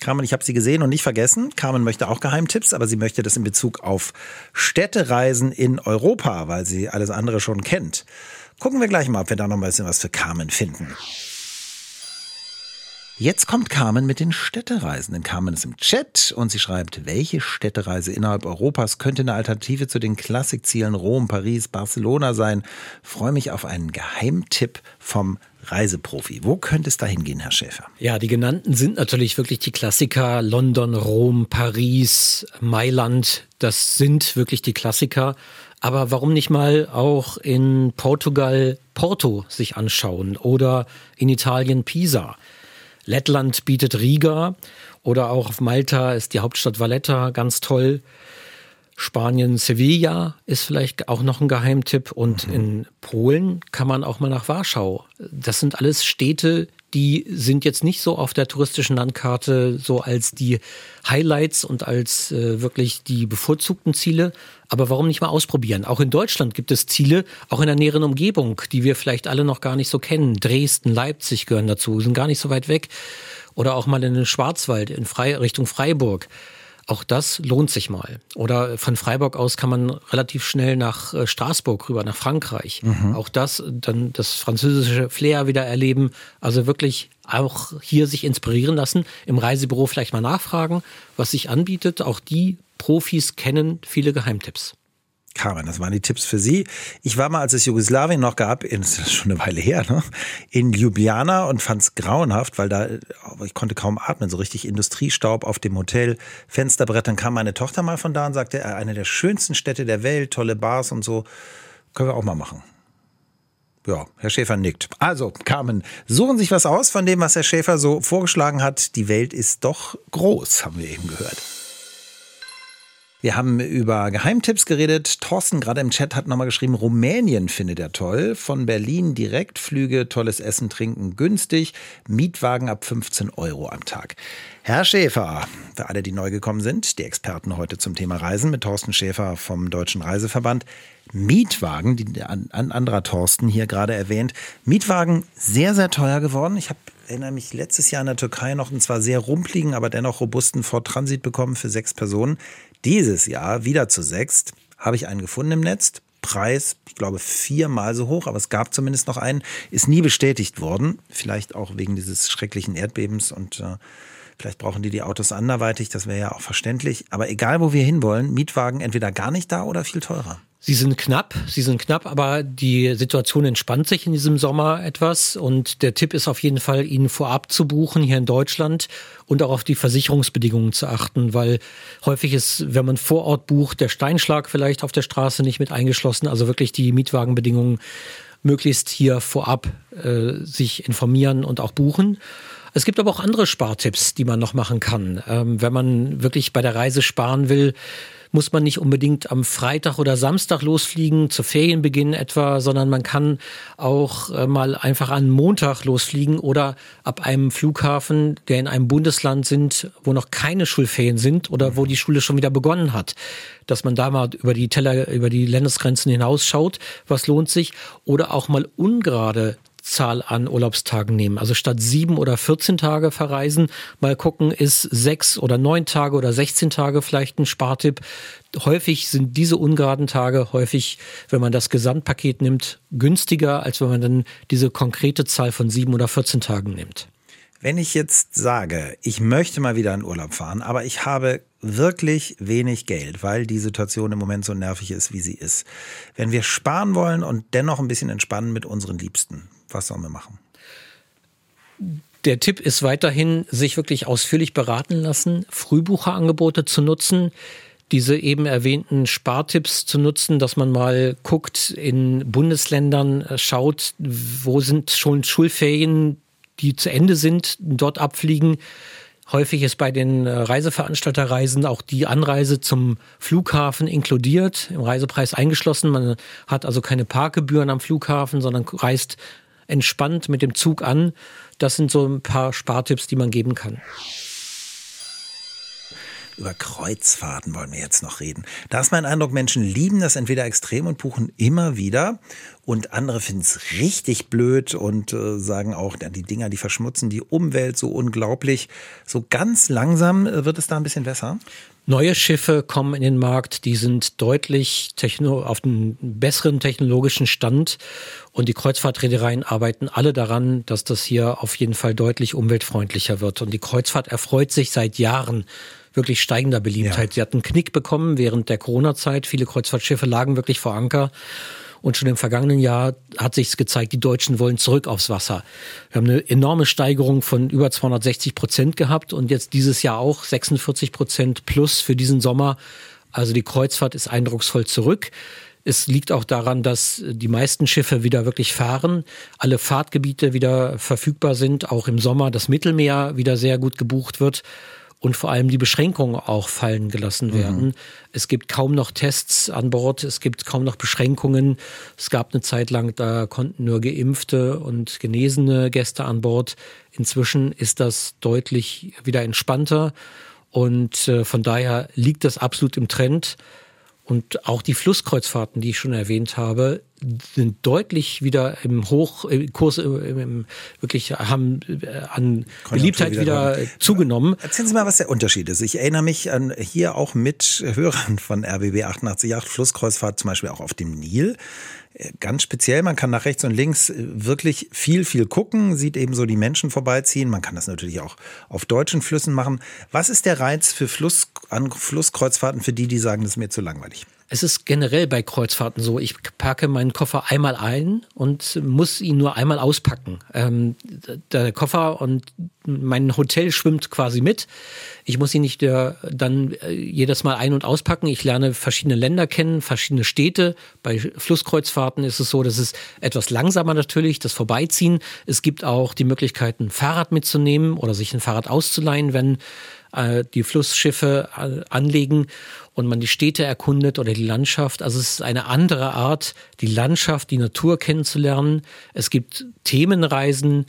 Carmen, ich habe sie gesehen und nicht vergessen. Carmen möchte auch Geheimtipps, aber sie möchte das in Bezug auf Städtereisen in Europa, weil sie alles andere schon kennt. Gucken wir gleich mal, ob wir da noch ein bisschen was für Carmen finden. Jetzt kommt Carmen mit den Städtereisen. Denn Carmen ist im Chat und sie schreibt, welche Städtereise innerhalb Europas könnte eine Alternative zu den Klassikzielen Rom, Paris, Barcelona sein? Freue mich auf einen Geheimtipp vom Reiseprofi. Wo könnte es da hingehen, Herr Schäfer? Ja, die genannten sind natürlich wirklich die Klassiker. London, Rom, Paris, Mailand. Das sind wirklich die Klassiker. Aber warum nicht mal auch in Portugal Porto sich anschauen oder in Italien Pisa? Lettland bietet Riga oder auch auf Malta ist die Hauptstadt Valletta ganz toll. Spanien, Sevilla ist vielleicht auch noch ein Geheimtipp. Und mhm. in Polen kann man auch mal nach Warschau. Das sind alles Städte, die sind jetzt nicht so auf der touristischen Landkarte so als die Highlights und als äh, wirklich die bevorzugten Ziele. Aber warum nicht mal ausprobieren? Auch in Deutschland gibt es Ziele, auch in der näheren Umgebung, die wir vielleicht alle noch gar nicht so kennen. Dresden, Leipzig gehören dazu, sind gar nicht so weit weg. Oder auch mal in den Schwarzwald, in Fre Richtung Freiburg. Auch das lohnt sich mal. Oder von Freiburg aus kann man relativ schnell nach äh, Straßburg rüber, nach Frankreich. Mhm. Auch das, dann das französische Flair wieder erleben. Also wirklich auch hier sich inspirieren lassen. Im Reisebüro vielleicht mal nachfragen, was sich anbietet. Auch die Profis kennen viele Geheimtipps. Carmen, das waren die Tipps für Sie. Ich war mal, als es Jugoslawien noch gab, das ist schon eine Weile her, ne? in Ljubljana und fand es grauenhaft, weil da, ich konnte kaum atmen, so richtig Industriestaub auf dem Hotel, Fensterbrett. Dann kam meine Tochter mal von da und sagte, äh, eine der schönsten Städte der Welt, tolle Bars und so. Können wir auch mal machen. Ja, Herr Schäfer nickt. Also, Carmen, suchen sich was aus von dem, was Herr Schäfer so vorgeschlagen hat. Die Welt ist doch groß, haben wir eben gehört. Wir haben über Geheimtipps geredet. Thorsten gerade im Chat hat nochmal geschrieben, Rumänien findet er toll. Von Berlin Direktflüge, tolles Essen, Trinken günstig. Mietwagen ab 15 Euro am Tag. Herr Schäfer, für alle, die neu gekommen sind, die Experten heute zum Thema Reisen mit Thorsten Schäfer vom Deutschen Reiseverband. Mietwagen, die ein anderer Thorsten hier gerade erwähnt. Mietwagen sehr, sehr teuer geworden. Ich habe erinnere mich letztes Jahr in der Türkei noch einen zwar sehr rumpligen, aber dennoch robusten Ford Transit bekommen für sechs Personen. Dieses Jahr wieder zu sechst habe ich einen gefunden im Netz. Preis, ich glaube, viermal so hoch, aber es gab zumindest noch einen, ist nie bestätigt worden. Vielleicht auch wegen dieses schrecklichen Erdbebens und äh, vielleicht brauchen die die Autos anderweitig, das wäre ja auch verständlich. Aber egal, wo wir hinwollen, Mietwagen entweder gar nicht da oder viel teurer. Sie sind knapp, sie sind knapp, aber die Situation entspannt sich in diesem Sommer etwas und der Tipp ist auf jeden Fall, ihn vorab zu buchen hier in Deutschland und auch auf die Versicherungsbedingungen zu achten, weil häufig ist, wenn man vor Ort bucht, der Steinschlag vielleicht auf der Straße nicht mit eingeschlossen, also wirklich die Mietwagenbedingungen möglichst hier vorab äh, sich informieren und auch buchen. Es gibt aber auch andere Spartipps, die man noch machen kann. Ähm, wenn man wirklich bei der Reise sparen will, muss man nicht unbedingt am Freitag oder Samstag losfliegen, zu Ferienbeginn etwa, sondern man kann auch äh, mal einfach an Montag losfliegen oder ab einem Flughafen, der in einem Bundesland sind, wo noch keine Schulferien sind oder wo die Schule schon wieder begonnen hat dass man da mal über die Teller, über die Landesgrenzen hinausschaut, was lohnt sich, oder auch mal ungerade Zahl an Urlaubstagen nehmen. Also statt sieben oder 14 Tage verreisen, mal gucken, ist sechs oder neun Tage oder 16 Tage vielleicht ein Spartipp. Häufig sind diese ungeraden Tage häufig, wenn man das Gesamtpaket nimmt, günstiger, als wenn man dann diese konkrete Zahl von sieben oder 14 Tagen nimmt. Wenn ich jetzt sage, ich möchte mal wieder in Urlaub fahren, aber ich habe wirklich wenig Geld, weil die Situation im Moment so nervig ist, wie sie ist. Wenn wir sparen wollen und dennoch ein bisschen entspannen mit unseren Liebsten, was sollen wir machen? Der Tipp ist weiterhin, sich wirklich ausführlich beraten lassen, Frühbucherangebote zu nutzen, diese eben erwähnten Spartipps zu nutzen, dass man mal guckt, in Bundesländern äh, schaut, wo sind schon Schulferien, die zu Ende sind, dort abfliegen. Häufig ist bei den äh, Reiseveranstalterreisen auch die Anreise zum Flughafen inkludiert, im Reisepreis eingeschlossen. Man hat also keine Parkgebühren am Flughafen, sondern reist entspannt mit dem Zug an. Das sind so ein paar Spartipps, die man geben kann. Über Kreuzfahrten wollen wir jetzt noch reden. Da ist mein Eindruck, Menschen lieben das entweder extrem und buchen immer wieder und andere finden es richtig blöd und äh, sagen auch, die Dinger, die verschmutzen die Umwelt so unglaublich. So ganz langsam äh, wird es da ein bisschen besser. Neue Schiffe kommen in den Markt, die sind deutlich techno auf einem besseren technologischen Stand und die Kreuzfahrtreedereien arbeiten alle daran, dass das hier auf jeden Fall deutlich umweltfreundlicher wird. Und die Kreuzfahrt erfreut sich seit Jahren wirklich steigender Beliebtheit. Ja. Sie hatten einen Knick bekommen während der Corona-Zeit. Viele Kreuzfahrtschiffe lagen wirklich vor Anker. Und schon im vergangenen Jahr hat sich gezeigt, die Deutschen wollen zurück aufs Wasser. Wir haben eine enorme Steigerung von über 260 Prozent gehabt und jetzt dieses Jahr auch 46 Prozent plus für diesen Sommer. Also die Kreuzfahrt ist eindrucksvoll zurück. Es liegt auch daran, dass die meisten Schiffe wieder wirklich fahren, alle Fahrtgebiete wieder verfügbar sind, auch im Sommer das Mittelmeer wieder sehr gut gebucht wird und vor allem die Beschränkungen auch fallen gelassen mhm. werden. Mhm. Es gibt kaum noch Tests an Bord, es gibt kaum noch Beschränkungen. Es gab eine Zeit lang, da konnten nur geimpfte und genesene Gäste an Bord. Inzwischen ist das deutlich wieder entspannter und äh, von daher liegt das absolut im Trend. Und auch die Flusskreuzfahrten, die ich schon erwähnt habe, sind deutlich wieder im Hochkurs, wirklich haben äh, an Beliebtheit wieder, wieder zugenommen. Erzählen Sie mal, was der Unterschied ist. Ich erinnere mich an hier auch mit Hörern von RBB 888 Flusskreuzfahrt, zum Beispiel auch auf dem Nil ganz speziell. Man kann nach rechts und links äh, wirklich viel, viel gucken, sieht eben so die Menschen vorbeiziehen. Man kann das natürlich auch auf deutschen Flüssen machen. Was ist der Reiz für Fluss, an Flusskreuzfahrten für die, die sagen, das ist mir zu langweilig? Es ist generell bei Kreuzfahrten so, ich packe meinen Koffer einmal ein und muss ihn nur einmal auspacken. Ähm, der Koffer und mein Hotel schwimmt quasi mit. Ich muss ihn nicht äh, dann äh, jedes Mal ein- und auspacken. Ich lerne verschiedene Länder kennen, verschiedene Städte. Bei Flusskreuzfahrten ist es so, dass es etwas langsamer natürlich, das Vorbeiziehen. Es gibt auch die Möglichkeit, ein Fahrrad mitzunehmen oder sich ein Fahrrad auszuleihen, wenn äh, die Flussschiffe anlegen und man die Städte erkundet oder die Landschaft. Also es ist eine andere Art, die Landschaft, die Natur kennenzulernen. Es gibt Themenreisen,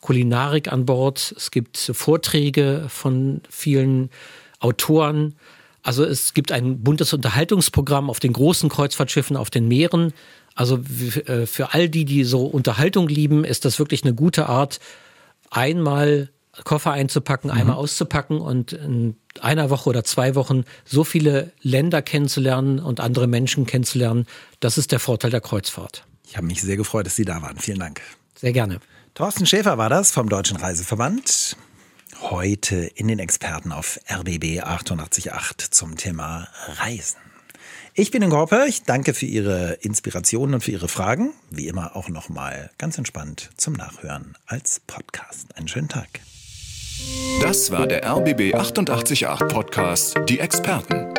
Kulinarik an Bord, es gibt Vorträge von vielen Autoren. Also es gibt ein buntes Unterhaltungsprogramm auf den großen Kreuzfahrtschiffen, auf den Meeren. Also äh, für all die, die so Unterhaltung lieben, ist das wirklich eine gute Art, einmal Koffer einzupacken, mhm. einmal auszupacken und in einer Woche oder zwei Wochen so viele Länder kennenzulernen und andere Menschen kennenzulernen. Das ist der Vorteil der Kreuzfahrt. Ich habe mich sehr gefreut, dass Sie da waren. Vielen Dank. Sehr gerne. Thorsten Schäfer war das vom Deutschen Reiseverband. Heute in den Experten auf RBB 888 zum Thema Reisen. Ich bin in Gorpe. Ich danke für Ihre Inspirationen und für Ihre Fragen. Wie immer auch nochmal ganz entspannt zum Nachhören als Podcast. Einen schönen Tag. Das war der RBB 888 Podcast, die Experten.